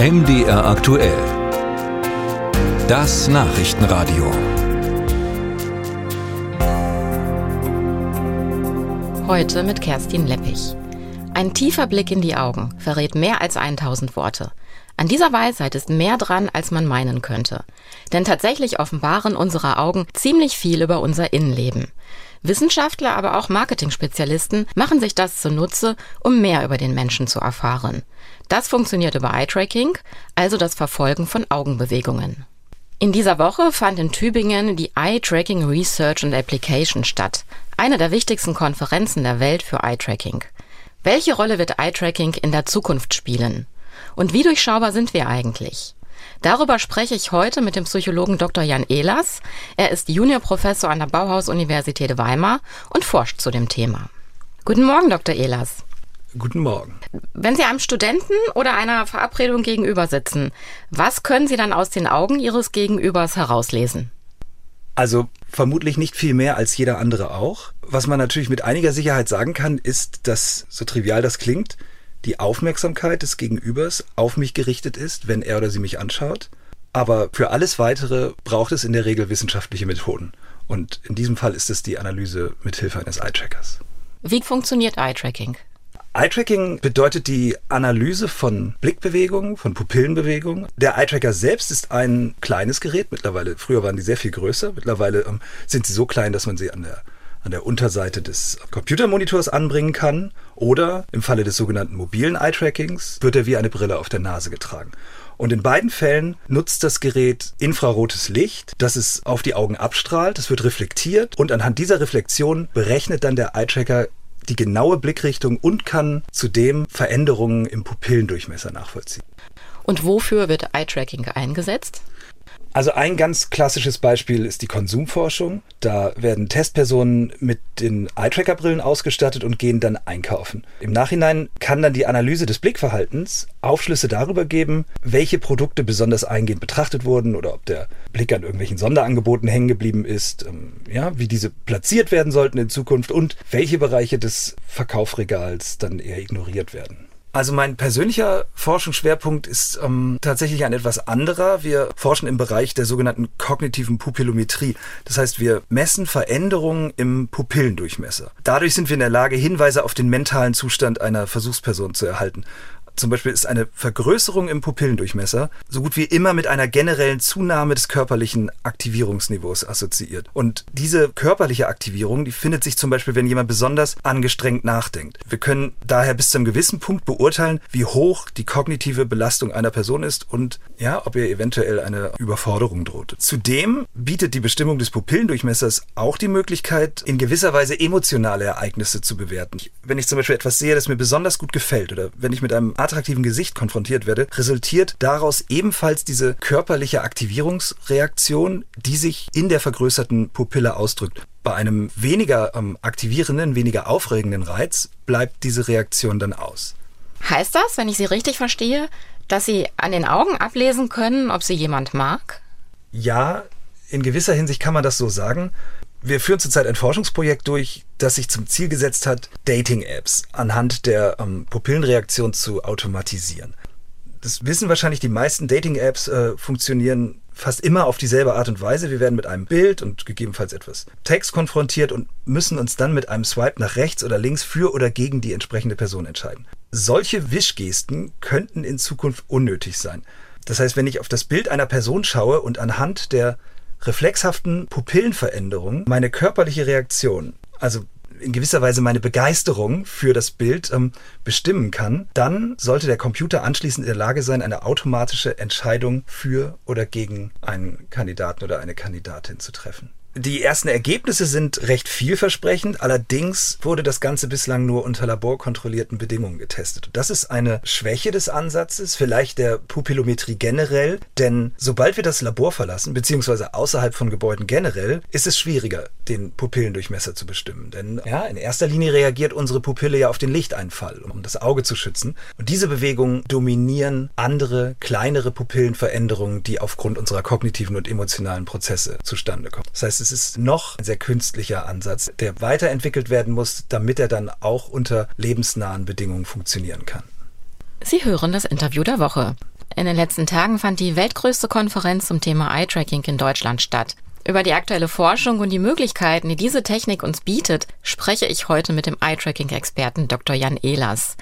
MDR aktuell. Das Nachrichtenradio. Heute mit Kerstin Leppich. Ein tiefer Blick in die Augen verrät mehr als 1000 Worte. An dieser Weisheit ist mehr dran, als man meinen könnte. Denn tatsächlich offenbaren unsere Augen ziemlich viel über unser Innenleben. Wissenschaftler, aber auch Marketing-Spezialisten machen sich das zunutze, um mehr über den Menschen zu erfahren. Das funktioniert über Eye-Tracking, also das Verfolgen von Augenbewegungen. In dieser Woche fand in Tübingen die Eye Tracking Research and Application statt, eine der wichtigsten Konferenzen der Welt für Eye Tracking. Welche Rolle wird Eye Tracking in der Zukunft spielen? Und wie durchschaubar sind wir eigentlich? Darüber spreche ich heute mit dem Psychologen Dr. Jan Ehlers. Er ist Juniorprofessor an der Bauhaus-Universität Weimar und forscht zu dem Thema. Guten Morgen, Dr. Ehlers. Guten Morgen. Wenn Sie einem Studenten oder einer Verabredung gegenüber sitzen, was können Sie dann aus den Augen Ihres Gegenübers herauslesen? Also vermutlich nicht viel mehr als jeder andere auch. Was man natürlich mit einiger Sicherheit sagen kann, ist, dass, so trivial das klingt, die Aufmerksamkeit des Gegenübers auf mich gerichtet ist, wenn er oder sie mich anschaut. Aber für alles Weitere braucht es in der Regel wissenschaftliche Methoden. Und in diesem Fall ist es die Analyse mit Hilfe eines Eye-Trackers. Wie funktioniert Eye-Tracking? Eye-Tracking bedeutet die Analyse von Blickbewegungen, von Pupillenbewegungen. Der Eye-Tracker selbst ist ein kleines Gerät mittlerweile. Früher waren die sehr viel größer. Mittlerweile ähm, sind sie so klein, dass man sie an der an der Unterseite des Computermonitors anbringen kann oder im Falle des sogenannten mobilen Eye-Trackings wird er wie eine Brille auf der Nase getragen. Und in beiden Fällen nutzt das Gerät infrarotes Licht, das es auf die Augen abstrahlt, es wird reflektiert und anhand dieser Reflexion berechnet dann der Eye-Tracker die genaue Blickrichtung und kann zudem Veränderungen im Pupillendurchmesser nachvollziehen. Und wofür wird Eye-Tracking eingesetzt? Also ein ganz klassisches Beispiel ist die Konsumforschung. Da werden Testpersonen mit den Eye-Tracker-Brillen ausgestattet und gehen dann einkaufen. Im Nachhinein kann dann die Analyse des Blickverhaltens Aufschlüsse darüber geben, welche Produkte besonders eingehend betrachtet wurden oder ob der Blick an irgendwelchen Sonderangeboten hängen geblieben ist, ähm, ja, wie diese platziert werden sollten in Zukunft und welche Bereiche des Verkaufsregals dann eher ignoriert werden. Also mein persönlicher Forschungsschwerpunkt ist ähm, tatsächlich ein etwas anderer. Wir forschen im Bereich der sogenannten kognitiven Pupillometrie. Das heißt, wir messen Veränderungen im Pupillendurchmesser. Dadurch sind wir in der Lage, Hinweise auf den mentalen Zustand einer Versuchsperson zu erhalten. Zum Beispiel ist eine Vergrößerung im Pupillendurchmesser so gut wie immer mit einer generellen Zunahme des körperlichen Aktivierungsniveaus assoziiert. Und diese körperliche Aktivierung, die findet sich zum Beispiel, wenn jemand besonders angestrengt nachdenkt. Wir können daher bis zu einem gewissen Punkt beurteilen, wie hoch die kognitive Belastung einer Person ist und ja, ob ihr eventuell eine Überforderung droht. Zudem bietet die Bestimmung des Pupillendurchmessers auch die Möglichkeit, in gewisser Weise emotionale Ereignisse zu bewerten. Wenn ich zum Beispiel etwas sehe, das mir besonders gut gefällt oder wenn ich mit einem attraktiven Gesicht konfrontiert werde, resultiert daraus ebenfalls diese körperliche Aktivierungsreaktion, die sich in der vergrößerten Pupille ausdrückt. Bei einem weniger ähm, aktivierenden, weniger aufregenden Reiz bleibt diese Reaktion dann aus. Heißt das, wenn ich Sie richtig verstehe, dass Sie an den Augen ablesen können, ob Sie jemand mag? Ja, in gewisser Hinsicht kann man das so sagen. Wir führen zurzeit ein Forschungsprojekt durch, das sich zum Ziel gesetzt hat, Dating-Apps anhand der ähm, Pupillenreaktion zu automatisieren. Das wissen wahrscheinlich die meisten Dating-Apps äh, funktionieren fast immer auf dieselbe Art und Weise. Wir werden mit einem Bild und gegebenenfalls etwas Text konfrontiert und müssen uns dann mit einem Swipe nach rechts oder links für oder gegen die entsprechende Person entscheiden. Solche Wischgesten könnten in Zukunft unnötig sein. Das heißt, wenn ich auf das Bild einer Person schaue und anhand der reflexhaften Pupillenveränderung meine körperliche Reaktion, also in gewisser Weise meine Begeisterung für das Bild ähm, bestimmen kann, dann sollte der Computer anschließend in der Lage sein, eine automatische Entscheidung für oder gegen einen Kandidaten oder eine Kandidatin zu treffen. Die ersten Ergebnisse sind recht vielversprechend, allerdings wurde das Ganze bislang nur unter laborkontrollierten Bedingungen getestet. Das ist eine Schwäche des Ansatzes, vielleicht der Pupillometrie generell, denn sobald wir das Labor verlassen, beziehungsweise außerhalb von Gebäuden generell, ist es schwieriger, den Pupillendurchmesser zu bestimmen. Denn ja, in erster Linie reagiert unsere Pupille ja auf den Lichteinfall, um das Auge zu schützen. Und diese Bewegungen dominieren andere, kleinere Pupillenveränderungen, die aufgrund unserer kognitiven und emotionalen Prozesse zustande kommen. Das heißt, es ist noch ein sehr künstlicher Ansatz, der weiterentwickelt werden muss, damit er dann auch unter lebensnahen Bedingungen funktionieren kann. Sie hören das Interview der Woche. In den letzten Tagen fand die weltgrößte Konferenz zum Thema Eye-Tracking in Deutschland statt. Über die aktuelle Forschung und die Möglichkeiten, die diese Technik uns bietet, spreche ich heute mit dem Eye-Tracking-Experten Dr. Jan Ehlers.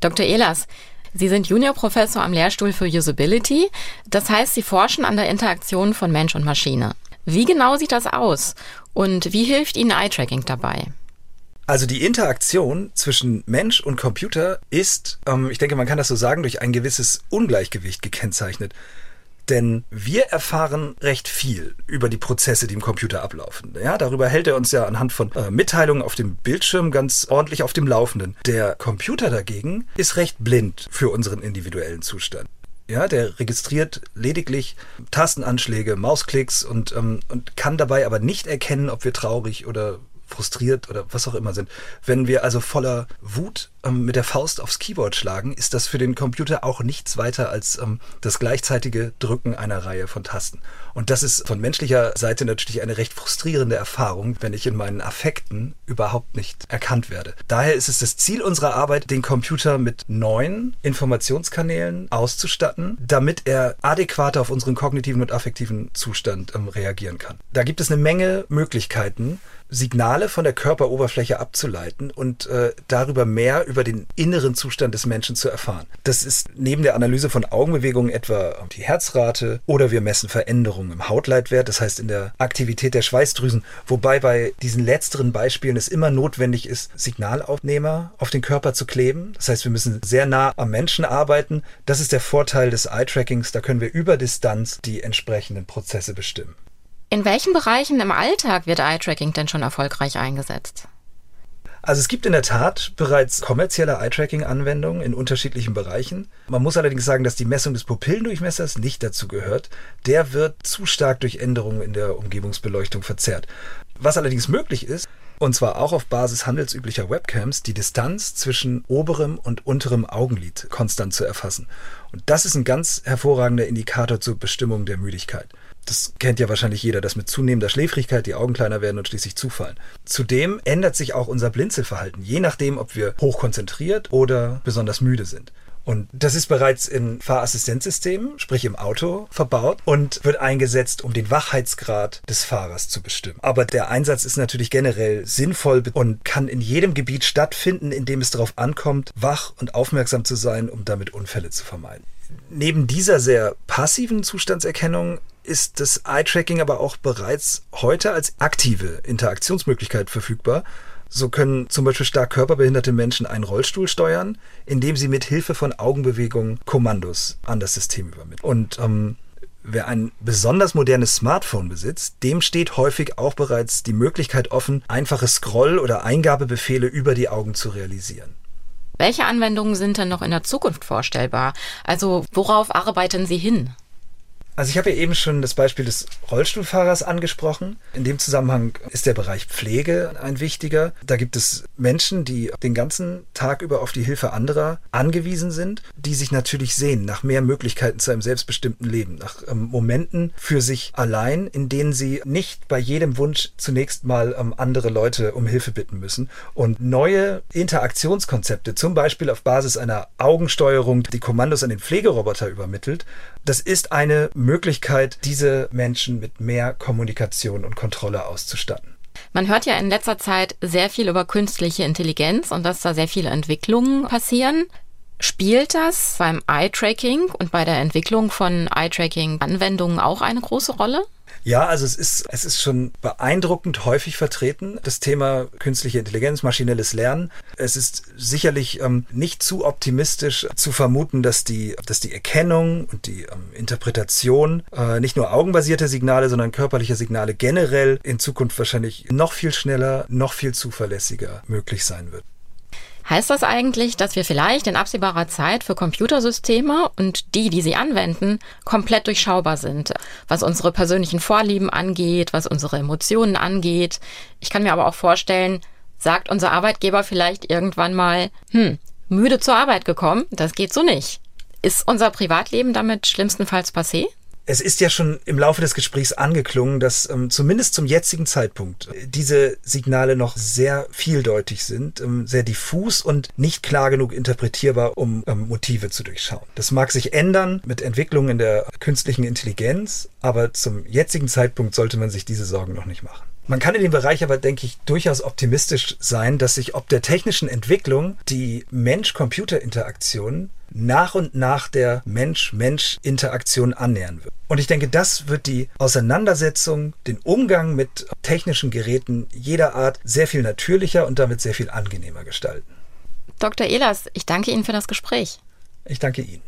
Dr. Ehlers, Sie sind Juniorprofessor am Lehrstuhl für Usability. Das heißt, Sie forschen an der Interaktion von Mensch und Maschine. Wie genau sieht das aus? Und wie hilft Ihnen Eye-Tracking dabei? Also die Interaktion zwischen Mensch und Computer ist, ähm, ich denke, man kann das so sagen, durch ein gewisses Ungleichgewicht gekennzeichnet. Denn wir erfahren recht viel über die Prozesse, die im Computer ablaufen. Ja, darüber hält er uns ja anhand von äh, Mitteilungen auf dem Bildschirm ganz ordentlich auf dem Laufenden. Der Computer dagegen ist recht blind für unseren individuellen Zustand. Ja, der registriert lediglich Tastenanschläge, Mausklicks und, ähm, und kann dabei aber nicht erkennen, ob wir traurig oder frustriert oder was auch immer sind. Wenn wir also voller Wut ähm, mit der Faust aufs Keyboard schlagen, ist das für den Computer auch nichts weiter als ähm, das gleichzeitige Drücken einer Reihe von Tasten. Und das ist von menschlicher Seite natürlich eine recht frustrierende Erfahrung, wenn ich in meinen Affekten überhaupt nicht erkannt werde. Daher ist es das Ziel unserer Arbeit, den Computer mit neuen Informationskanälen auszustatten, damit er adäquater auf unseren kognitiven und affektiven Zustand ähm, reagieren kann. Da gibt es eine Menge Möglichkeiten, Signale von der Körperoberfläche abzuleiten und äh, darüber mehr über den inneren Zustand des Menschen zu erfahren. Das ist neben der Analyse von Augenbewegungen etwa die Herzrate oder wir messen Veränderungen im Hautleitwert, das heißt in der Aktivität der Schweißdrüsen, wobei bei diesen letzteren Beispielen es immer notwendig ist, Signalaufnehmer auf den Körper zu kleben. Das heißt, wir müssen sehr nah am Menschen arbeiten. Das ist der Vorteil des Eye-Trackings. Da können wir über Distanz die entsprechenden Prozesse bestimmen. In welchen Bereichen im Alltag wird Eye-Tracking denn schon erfolgreich eingesetzt? Also es gibt in der Tat bereits kommerzielle Eye-Tracking-Anwendungen in unterschiedlichen Bereichen. Man muss allerdings sagen, dass die Messung des Pupillendurchmessers nicht dazu gehört. Der wird zu stark durch Änderungen in der Umgebungsbeleuchtung verzerrt. Was allerdings möglich ist, und zwar auch auf Basis handelsüblicher Webcams, die Distanz zwischen oberem und unterem Augenlid konstant zu erfassen. Und das ist ein ganz hervorragender Indikator zur Bestimmung der Müdigkeit. Das kennt ja wahrscheinlich jeder, dass mit zunehmender Schläfrigkeit die Augen kleiner werden und schließlich zufallen. Zudem ändert sich auch unser Blinzelverhalten, je nachdem, ob wir hochkonzentriert oder besonders müde sind. Und das ist bereits in Fahrassistenzsystemen, sprich im Auto, verbaut und wird eingesetzt, um den Wachheitsgrad des Fahrers zu bestimmen. Aber der Einsatz ist natürlich generell sinnvoll und kann in jedem Gebiet stattfinden, in dem es darauf ankommt, wach und aufmerksam zu sein, um damit Unfälle zu vermeiden. Neben dieser sehr passiven Zustandserkennung ist das Eye-Tracking aber auch bereits heute als aktive Interaktionsmöglichkeit verfügbar. So können zum Beispiel stark körperbehinderte Menschen einen Rollstuhl steuern, indem sie mit Hilfe von Augenbewegungen Kommandos an das System übermitteln. Und ähm, wer ein besonders modernes Smartphone besitzt, dem steht häufig auch bereits die Möglichkeit offen, einfache Scroll- oder Eingabebefehle über die Augen zu realisieren. Welche Anwendungen sind denn noch in der Zukunft vorstellbar? Also worauf arbeiten Sie hin? Also ich habe ja eben schon das Beispiel des Rollstuhlfahrers angesprochen. In dem Zusammenhang ist der Bereich Pflege ein wichtiger. Da gibt es Menschen, die den ganzen Tag über auf die Hilfe anderer angewiesen sind, die sich natürlich sehen nach mehr Möglichkeiten zu einem selbstbestimmten Leben, nach ähm, Momenten für sich allein, in denen sie nicht bei jedem Wunsch zunächst mal ähm, andere Leute um Hilfe bitten müssen und neue Interaktionskonzepte, zum Beispiel auf Basis einer Augensteuerung, die Kommandos an den Pflegeroboter übermittelt, das ist eine Möglichkeit, diese Menschen mit mehr Kommunikation und Kontrolle auszustatten. Man hört ja in letzter Zeit sehr viel über künstliche Intelligenz und dass da sehr viele Entwicklungen passieren. Spielt das beim Eye-Tracking und bei der Entwicklung von Eye-Tracking-Anwendungen auch eine große Rolle? Ja, also es ist, es ist schon beeindruckend häufig vertreten, das Thema künstliche Intelligenz, maschinelles Lernen. Es ist sicherlich ähm, nicht zu optimistisch zu vermuten, dass die, dass die Erkennung und die ähm, Interpretation äh, nicht nur augenbasierte Signale, sondern körperliche Signale generell in Zukunft wahrscheinlich noch viel schneller, noch viel zuverlässiger möglich sein wird. Heißt das eigentlich, dass wir vielleicht in absehbarer Zeit für Computersysteme und die, die sie anwenden, komplett durchschaubar sind, was unsere persönlichen Vorlieben angeht, was unsere Emotionen angeht? Ich kann mir aber auch vorstellen, sagt unser Arbeitgeber vielleicht irgendwann mal, hm, müde zur Arbeit gekommen, das geht so nicht. Ist unser Privatleben damit schlimmstenfalls passé? Es ist ja schon im Laufe des Gesprächs angeklungen, dass ähm, zumindest zum jetzigen Zeitpunkt äh, diese Signale noch sehr vieldeutig sind, ähm, sehr diffus und nicht klar genug interpretierbar, um ähm, Motive zu durchschauen. Das mag sich ändern mit Entwicklungen in der künstlichen Intelligenz, aber zum jetzigen Zeitpunkt sollte man sich diese Sorgen noch nicht machen. Man kann in dem Bereich aber, denke ich, durchaus optimistisch sein, dass sich ob der technischen Entwicklung die Mensch-Computer-Interaktion nach und nach der Mensch-Mensch-Interaktion annähern wird. Und ich denke, das wird die Auseinandersetzung, den Umgang mit technischen Geräten jeder Art sehr viel natürlicher und damit sehr viel angenehmer gestalten. Dr. Ehlers, ich danke Ihnen für das Gespräch. Ich danke Ihnen.